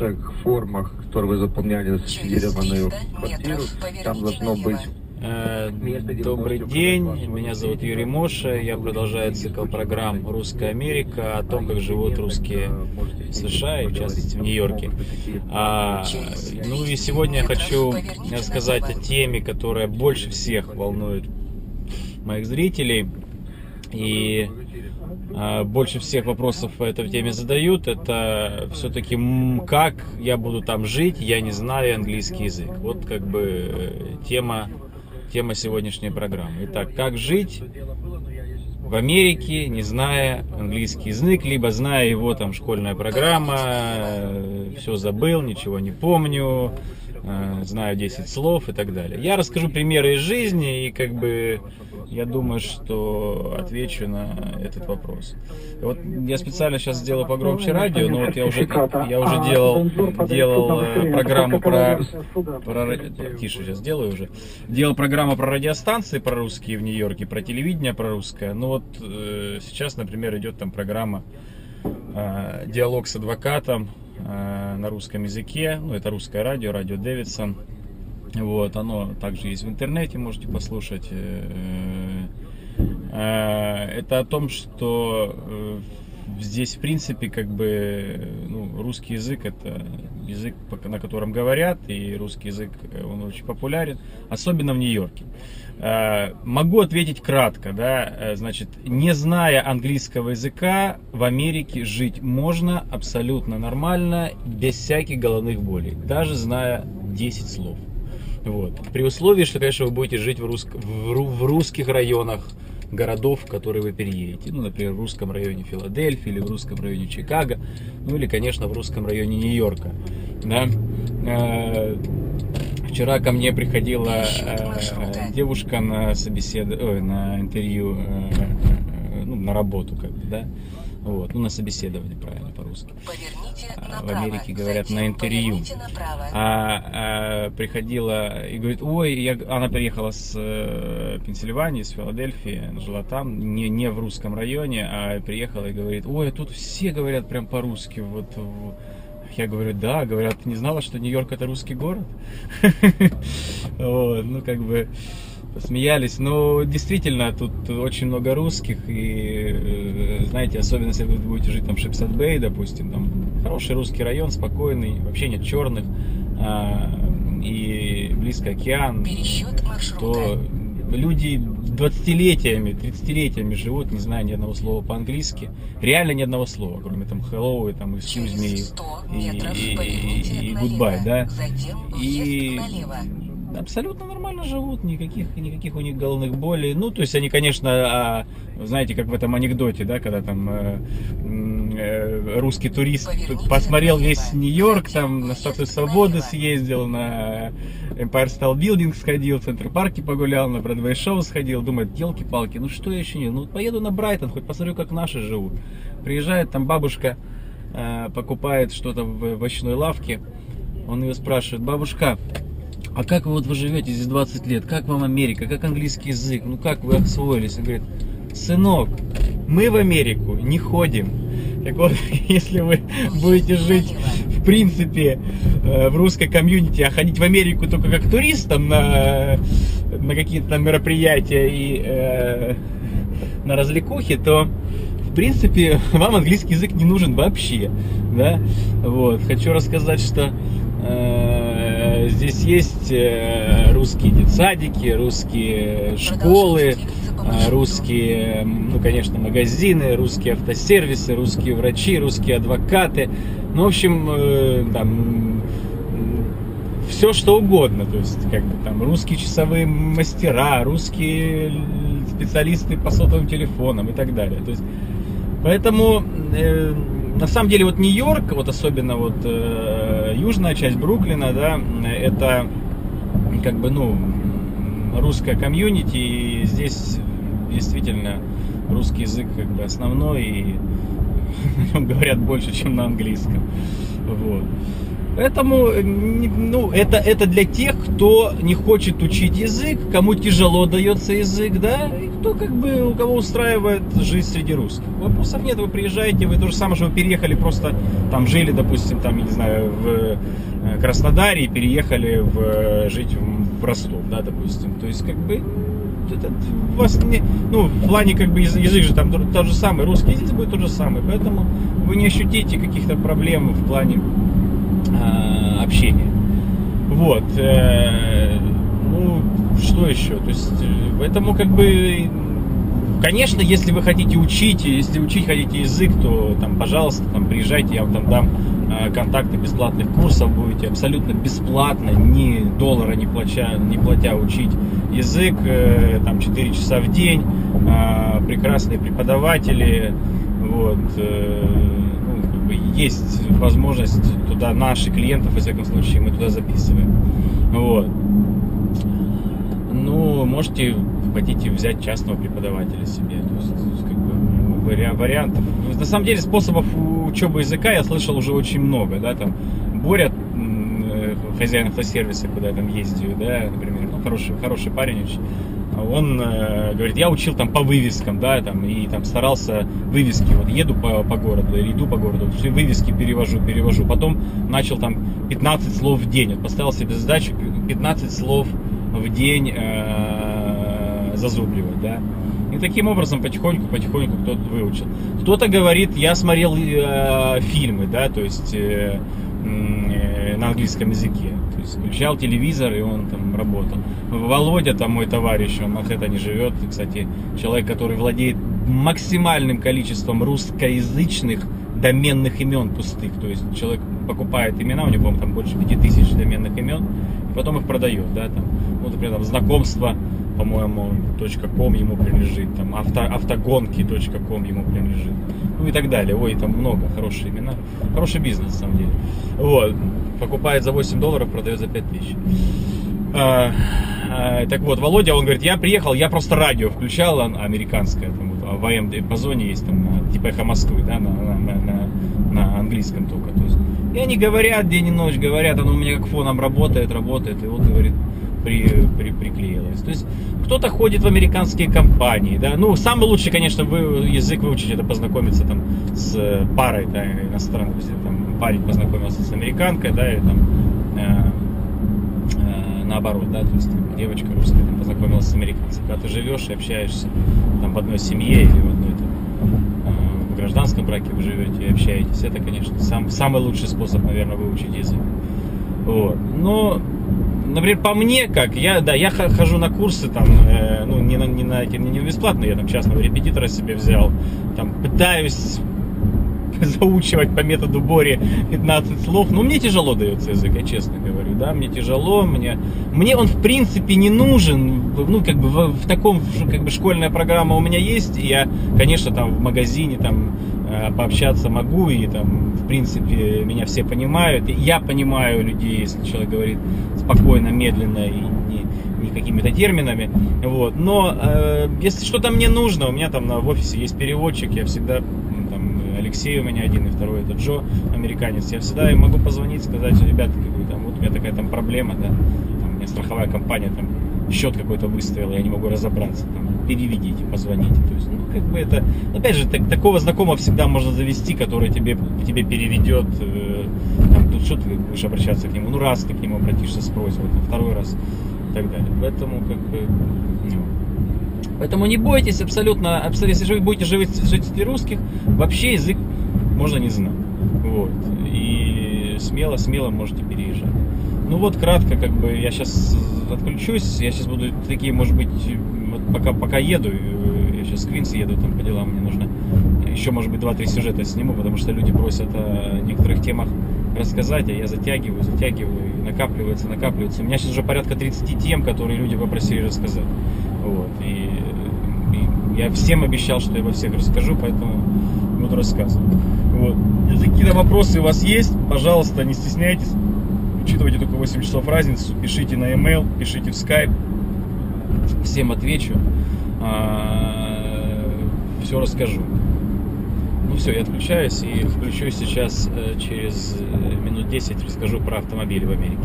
ваших формах, которые вы заполняли субсидированную квартиру, там должно быть Э, Добрый день, меня зовут Юрий Моша, я продолжаю цикл программ «Русская Америка» о том, как живут русские в США и, в частности, в Нью-Йорке. А, ну и сегодня я хочу рассказать о теме, которая больше всех волнует моих зрителей. И больше всех вопросов по этой теме задают, это все-таки как я буду там жить, я не знаю английский язык. Вот как бы э, тема тема сегодняшней программы. Итак, как жить в Америке, не зная английский язык, либо зная его там школьная программа, э, все забыл, ничего не помню, знаю 10 слов и так далее. Я расскажу примеры из жизни и как бы я думаю, что отвечу на этот вопрос. Вот я специально сейчас сделал погромче радио, но вот я уже, я уже делал, делал э, программу про, про... Тише сейчас делаю уже. Делал программу про радиостанции про русские в Нью-Йорке, про телевидение про русское. Ну вот э, сейчас, например, идет там программа э, «Диалог с адвокатом», э, на русском языке. Ну, это русское радио, радио Дэвидсон. Вот, оно также есть в интернете, можете послушать. Э, э, это о том, что э, здесь, в принципе, как бы, ну, русский язык это язык, на котором говорят, и русский язык, он очень популярен, особенно в Нью-Йорке. Могу ответить кратко, да, значит, не зная английского языка, в Америке жить можно абсолютно нормально, без всяких головных болей, даже зная 10 слов. Вот. При условии, что, конечно, вы будете жить в, русск... в русских районах городов, в которые вы переедете. Ну, например, в русском районе Филадельфии или в русском районе Чикаго. Ну, или, конечно, в русском районе Нью-Йорка. Да? А, вчера ко мне приходила а, девушка на собесед... Ой, на интервью, а, ну, на работу, как бы, да. Вот, ну, на собеседование, правильно, по-русски. А, в Америке говорят на интервью. А, а приходила и говорит, ой, я, она приехала с э, Пенсильвании, с Филадельфии, жила там, не, не в русском районе, а приехала и говорит, ой, тут все говорят прям по-русски, вот я говорю, да, говорят, не знала, что Нью-Йорк это русский город. Ну как бы посмеялись. Но действительно, тут очень много русских, и э, знаете, особенно если вы будете жить там в Sheepshead Bay, допустим, там хороший русский район, спокойный, вообще нет черных, а, и близко океан, то люди 20-летиями, 30-летиями живут, не зная ни одного слова по-английски. Реально ни одного слова, кроме там hello и там excuse me и, и, и, и goodbye, да. И абсолютно нормально живут, никаких, никаких у них головных болей. Ну, то есть они, конечно, а, знаете, как в этом анекдоте, да, когда там э, э, русский турист посмотрел весь Нью-Йорк, там на Статую Свободы съездил, на Empire State Building сходил, в Центр парке погулял, на Бродвей шоу сходил, думает, елки-палки, ну что еще не, ну поеду на Брайтон, хоть посмотрю, как наши живут. Приезжает там бабушка, э, покупает что-то в овощной лавке, он ее спрашивает, бабушка, а как вы вот вы живете здесь 20 лет, как вам Америка, как английский язык, ну как вы освоились? Он говорит, сынок, мы в Америку не ходим. Так вот, если вы будете жить, в принципе, э, в русской комьюнити, а ходить в Америку только как туристам на, на какие-то там мероприятия и э, на развлекухи, то в принципе, вам английский язык не нужен вообще, да, вот, хочу рассказать, что Э, здесь есть э, русские детсадики, русские школы, э, русские, ну, конечно, магазины, русские автосервисы, русские врачи, русские адвокаты. Ну, в общем, там все что угодно. То есть, как бы там русские часовые мастера, русские специалисты по сотовым телефонам и так далее. То есть, поэтому на самом деле вот Нью-Йорк, вот особенно вот э, южная часть Бруклина, да, это как бы, ну, русская комьюнити, и здесь действительно русский язык как бы основной, и говорят больше, чем на английском. Вот. Поэтому, э, ну, это, это для тех, кто не хочет учить язык, кому тяжело дается язык, да, и кто как бы, у кого устраивает жизнь среди русских. Вопросов нет, вы приезжаете, вы то же самое, что вы переехали, просто там жили, допустим, там, я не знаю, в э, Краснодаре и переехали в, э, жить в Ростов, да, допустим. То есть, как бы, это, вас не, ну, в плане как бы язык же там тот же самый, русский язык будет тот же самый, поэтому вы не ощутите каких-то проблем в плане э, общения. Вот. Э, ну, что еще? То есть, э, поэтому как бы Конечно, если вы хотите учить, если учить хотите язык, то там, пожалуйста, там, приезжайте, я вам там дам э, контакты бесплатных курсов, будете абсолютно бесплатно, ни доллара не платя, не платя учить язык, там 4 часа в день, прекрасные преподаватели, вот, бы есть возможность туда наши клиентов, во всяком случае, мы туда записываем, вот. Ну, можете хотите взять частного преподавателя себе. То есть, как бы, вариантов. На самом деле способов учебы языка я слышал уже очень много. Да, там Боря, э, хозяин автосервиса, куда я там ездил, да, например, ну, хороший, хороший парень очень. Он э, говорит, я учил там по вывескам, да, там, и там старался вывески, вот еду по, по городу или иду по городу, все вывески перевожу, перевожу. Потом начал там 15 слов в день, вот поставил себе задачу 15 слов в день э, зазубривать, да. И таким образом потихоньку, потихоньку кто-то выучил. Кто-то говорит, я смотрел э, фильмы, да, то есть э, на английском языке. То есть включал телевизор, и он там работал. Володя, там мой товарищ, он в Манхэттене живет, кстати, человек, который владеет максимальным количеством русскоязычных доменных имен пустых. То есть человек покупает имена, у него, по-моему, там больше 5000 доменных имен, и потом их продает, да, там, ну, например, там, знакомство по-моему, .com ему принадлежит, там авто, автогонки.com ему принадлежит, ну и так далее. Ой, там много, хорошие имена, хороший бизнес на самом деле. Вот, покупает за 8 долларов, продает за 5 тысяч. А, а, так вот, Володя, он говорит, я приехал, я просто радио включал, американское, там, вот, а в АМ по зоне есть, там, типа эхо Москвы, да, на, на, на, на английском только. То есть, и они говорят день и ночь, говорят, оно у меня как фоном работает, работает, и вот, говорит, при, при, приклеилось. То есть кто-то ходит в американские компании, да, ну, самый лучший, конечно, вы, язык выучить, это познакомиться там с парой, да, иностранной, если там парень познакомился с американкой, да, или там э, э, наоборот, да, то есть там, девочка русская там, познакомилась с американцем, когда ты живешь и общаешься там в одной семье или в одной там, э, в гражданском браке вы живете и общаетесь, это, конечно, сам, самый лучший способ, наверное, выучить язык. Вот. Но например, по мне, как, я, да, я хожу на курсы, там, э, ну, не на, не на, не, не бесплатно, я там частного репетитора себе взял, там, пытаюсь заучивать по методу Бори 15 слов. Но мне тяжело дается язык, я честно говорю, да, мне тяжело, мне, мне он в принципе не нужен, ну, как бы в, в таком, как бы школьная программа у меня есть, и я, конечно, там в магазине, там, э, пообщаться могу, и там, в принципе, меня все понимают, и я понимаю людей, если человек говорит спокойно, медленно и не какими-то терминами, вот, но э, если что-то мне нужно, у меня там на, в офисе есть переводчик, я всегда Алексей у меня один, и второй это Джо, американец. Я всегда могу позвонить, сказать, ребята, как бы, там, вот у меня такая там проблема, да, там, у меня страховая компания, там, счет какой-то выставила, я не могу разобраться, там, переведите, позвоните. То есть, ну, как бы это, опять же, так, такого знакомого всегда можно завести, который тебе, тебе переведет, э, там, тут что ты будешь обращаться к нему, ну, раз ты к нему обратишься с просьбой, там, второй раз и так далее. Поэтому, как бы, ну, Поэтому не бойтесь абсолютно, абсолютно если вы будете жить, жить среди русских, вообще язык можно не знать. Вот. И смело, смело можете переезжать. Ну вот кратко, как бы я сейчас отключусь, я сейчас буду такие, может быть, вот пока, пока еду, я сейчас в Квинс еду, там по делам мне нужно еще, может быть, 2-3 сюжета сниму, потому что люди просят о некоторых темах рассказать, а я затягиваю, затягиваю, накапливается, накапливается. У меня сейчас уже порядка 30 тем, которые люди попросили рассказать. Вот. И я всем обещал, что я во всех расскажу, поэтому буду рассказывать. Вот. Если какие-то вопросы у вас есть, пожалуйста, не стесняйтесь. Учитывайте только 8 часов разницу, пишите на e-mail, пишите в Skype. Всем отвечу. А, Все расскажу. Ну все, я отключаюсь и включусь сейчас э, через э, минут 10, расскажу про автомобили в Америке.